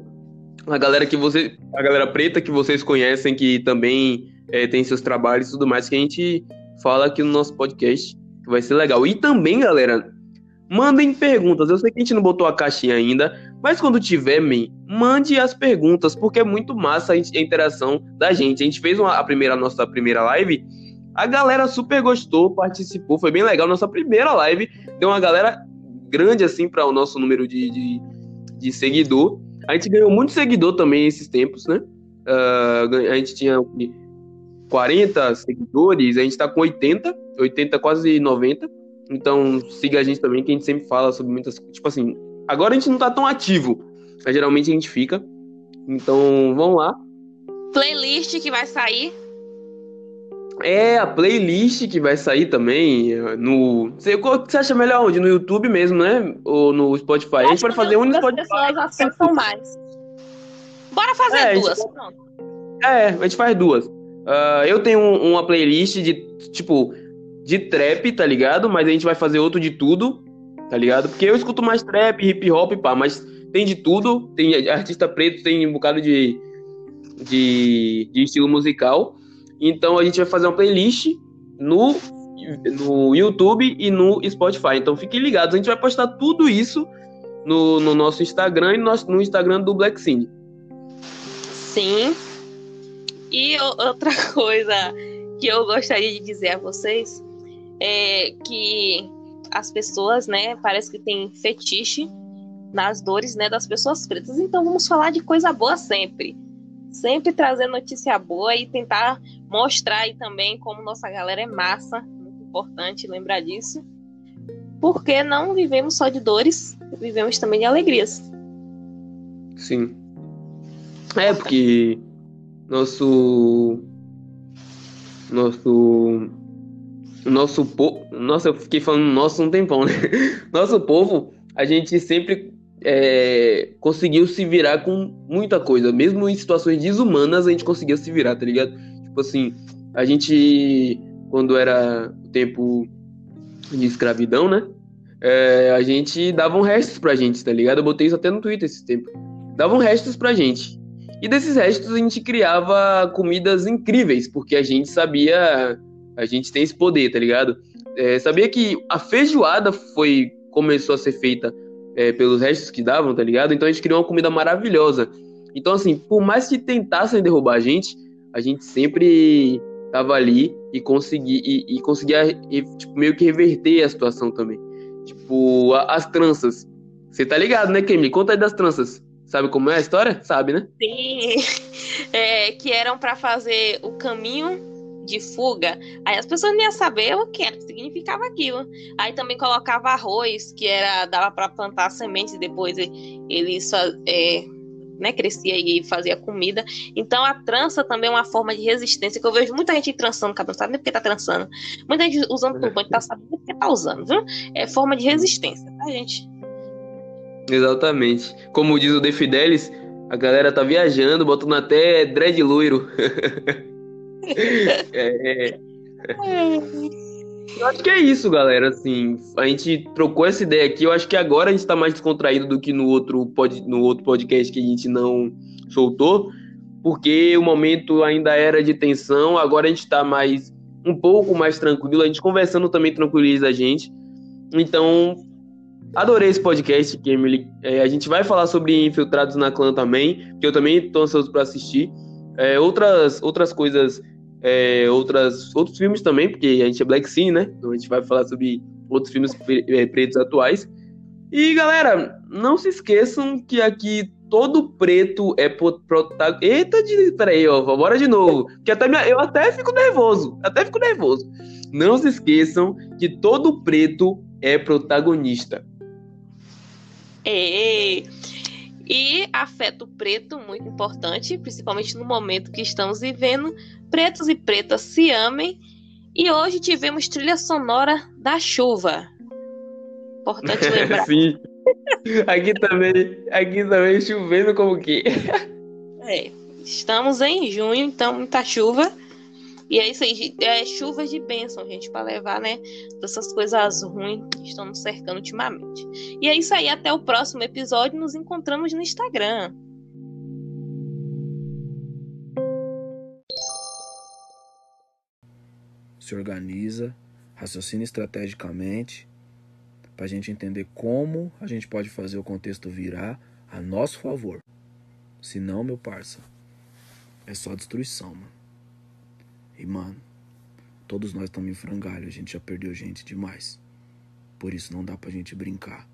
A galera que você. A galera preta que vocês conhecem, que também é, tem seus trabalhos e tudo mais, que a gente fala aqui no nosso podcast que vai ser legal. E também, galera, mandem perguntas. Eu sei que a gente não botou a caixinha ainda, mas quando tiver, man, mande as perguntas, porque é muito massa a interação da gente. A gente fez uma, a primeira nossa primeira live, a galera super gostou, participou, foi bem legal. Nossa primeira live deu uma galera grande assim para o nosso número de, de, de, seguidor. A gente ganhou muito seguidor também esses tempos, né? Uh, a gente tinha 40 seguidores, a gente tá com 80, 80, quase 90. Então siga a gente também, que a gente sempre fala sobre muitas. Tipo assim, agora a gente não tá tão ativo, mas geralmente a gente fica. Então vão lá.
Playlist que vai sair.
É, a playlist que vai sair também no. Você, você acha melhor onde? No YouTube mesmo, né? Ou no Spotify? A gente pode fazer um no Spotify.
As pessoas acessam mais. Bora fazer é, duas,
gente... É, a gente faz duas. Uh, eu tenho um, uma playlist de, tipo, de trap, tá ligado? Mas a gente vai fazer outro de tudo, tá ligado? Porque eu escuto mais trap, hip hop, pá, mas tem de tudo. Tem artista preto, tem um bocado de, de, de estilo musical. Então a gente vai fazer uma playlist no, no YouTube e no Spotify. Então fiquem ligados, a gente vai postar tudo isso no, no nosso Instagram e no, no Instagram do Black Cine.
Sim. E outra coisa que eu gostaria de dizer a vocês é que as pessoas, né, parece que tem fetiche nas dores, né, das pessoas pretas. Então vamos falar de coisa boa sempre. Sempre trazer notícia boa e tentar mostrar aí também como nossa galera é massa. Muito importante lembrar disso. Porque não vivemos só de dores, vivemos também de alegrias.
Sim. É, porque nosso. Nosso. Nosso povo. Nossa, eu fiquei falando nosso um tempão, né? Nosso povo, a gente sempre é, conseguiu se virar com muita coisa. Mesmo em situações desumanas, a gente conseguia se virar, tá ligado? Tipo assim, a gente, quando era o tempo de escravidão, né? É, a gente dava um restos pra gente, tá ligado? Eu botei isso até no Twitter esse tempo. Davam restos pra gente. E desses restos a gente criava comidas incríveis, porque a gente sabia. A gente tem esse poder, tá ligado? É, sabia que a feijoada foi começou a ser feita é, pelos restos que davam, tá ligado? Então a gente criou uma comida maravilhosa. Então, assim, por mais que tentassem derrubar a gente, a gente sempre tava ali e, consegui, e, e conseguia e, tipo, meio que reverter a situação também. Tipo, a, as tranças. Você tá ligado, né, Kemi? Conta aí das tranças. Sabe como é a história? Sabe, né?
Sim. É, que eram para fazer o caminho de fuga. Aí as pessoas não iam saber o que, era, que significava aquilo. Aí também colocava arroz, que era dava para plantar sementes e depois ele só é, né, crescia e fazia comida. Então a trança também é uma forma de resistência, que eu vejo muita gente trançando cabelo, sabe nem porque tá trançando. Muita gente usando turbante, tá sabendo porque tá usando, viu? É forma de resistência, tá, gente?
Exatamente. Como diz o De Fidelis, a galera tá viajando, botando até dread loiro. é, é. Eu acho que é isso, galera. Assim, a gente trocou essa ideia aqui. Eu acho que agora a gente tá mais descontraído do que no outro, pod, no outro podcast que a gente não soltou, porque o momento ainda era de tensão. Agora a gente tá mais um pouco mais tranquilo. A gente conversando também tranquiliza a gente. Então, Adorei esse podcast, Emily. É, a gente vai falar sobre Infiltrados na Clã também, que eu também estou ansioso para assistir. É, outras, outras coisas, é, outras, outros filmes também, porque a gente é Black Scene, né? Então a gente vai falar sobre outros filmes é, pretos atuais. E galera, não se esqueçam que aqui todo preto é protagonista. Eita, de... peraí, ó, bora de novo. Que até minha... eu até fico nervoso, até fico nervoso. Não se esqueçam que todo preto é protagonista.
É. E afeto preto, muito importante, principalmente no momento que estamos vivendo. Pretos e pretas se amem. E hoje tivemos trilha sonora da chuva. Importante lembrar.
Sim. Aqui também, aqui também chovendo como que.
É, estamos em junho, então muita chuva. E é isso aí, é chuvas de bênção, gente, para levar, né, essas coisas ruins que estão nos cercando ultimamente. E é isso aí, até o próximo episódio, nos encontramos no Instagram.
Se organiza, raciocina estrategicamente, para a gente entender como a gente pode fazer o contexto virar a nosso favor. Se não, meu parça, é só destruição, mano. E, mano, todos nós estamos em frangalho, a gente já perdeu gente demais. Por isso não dá pra gente brincar.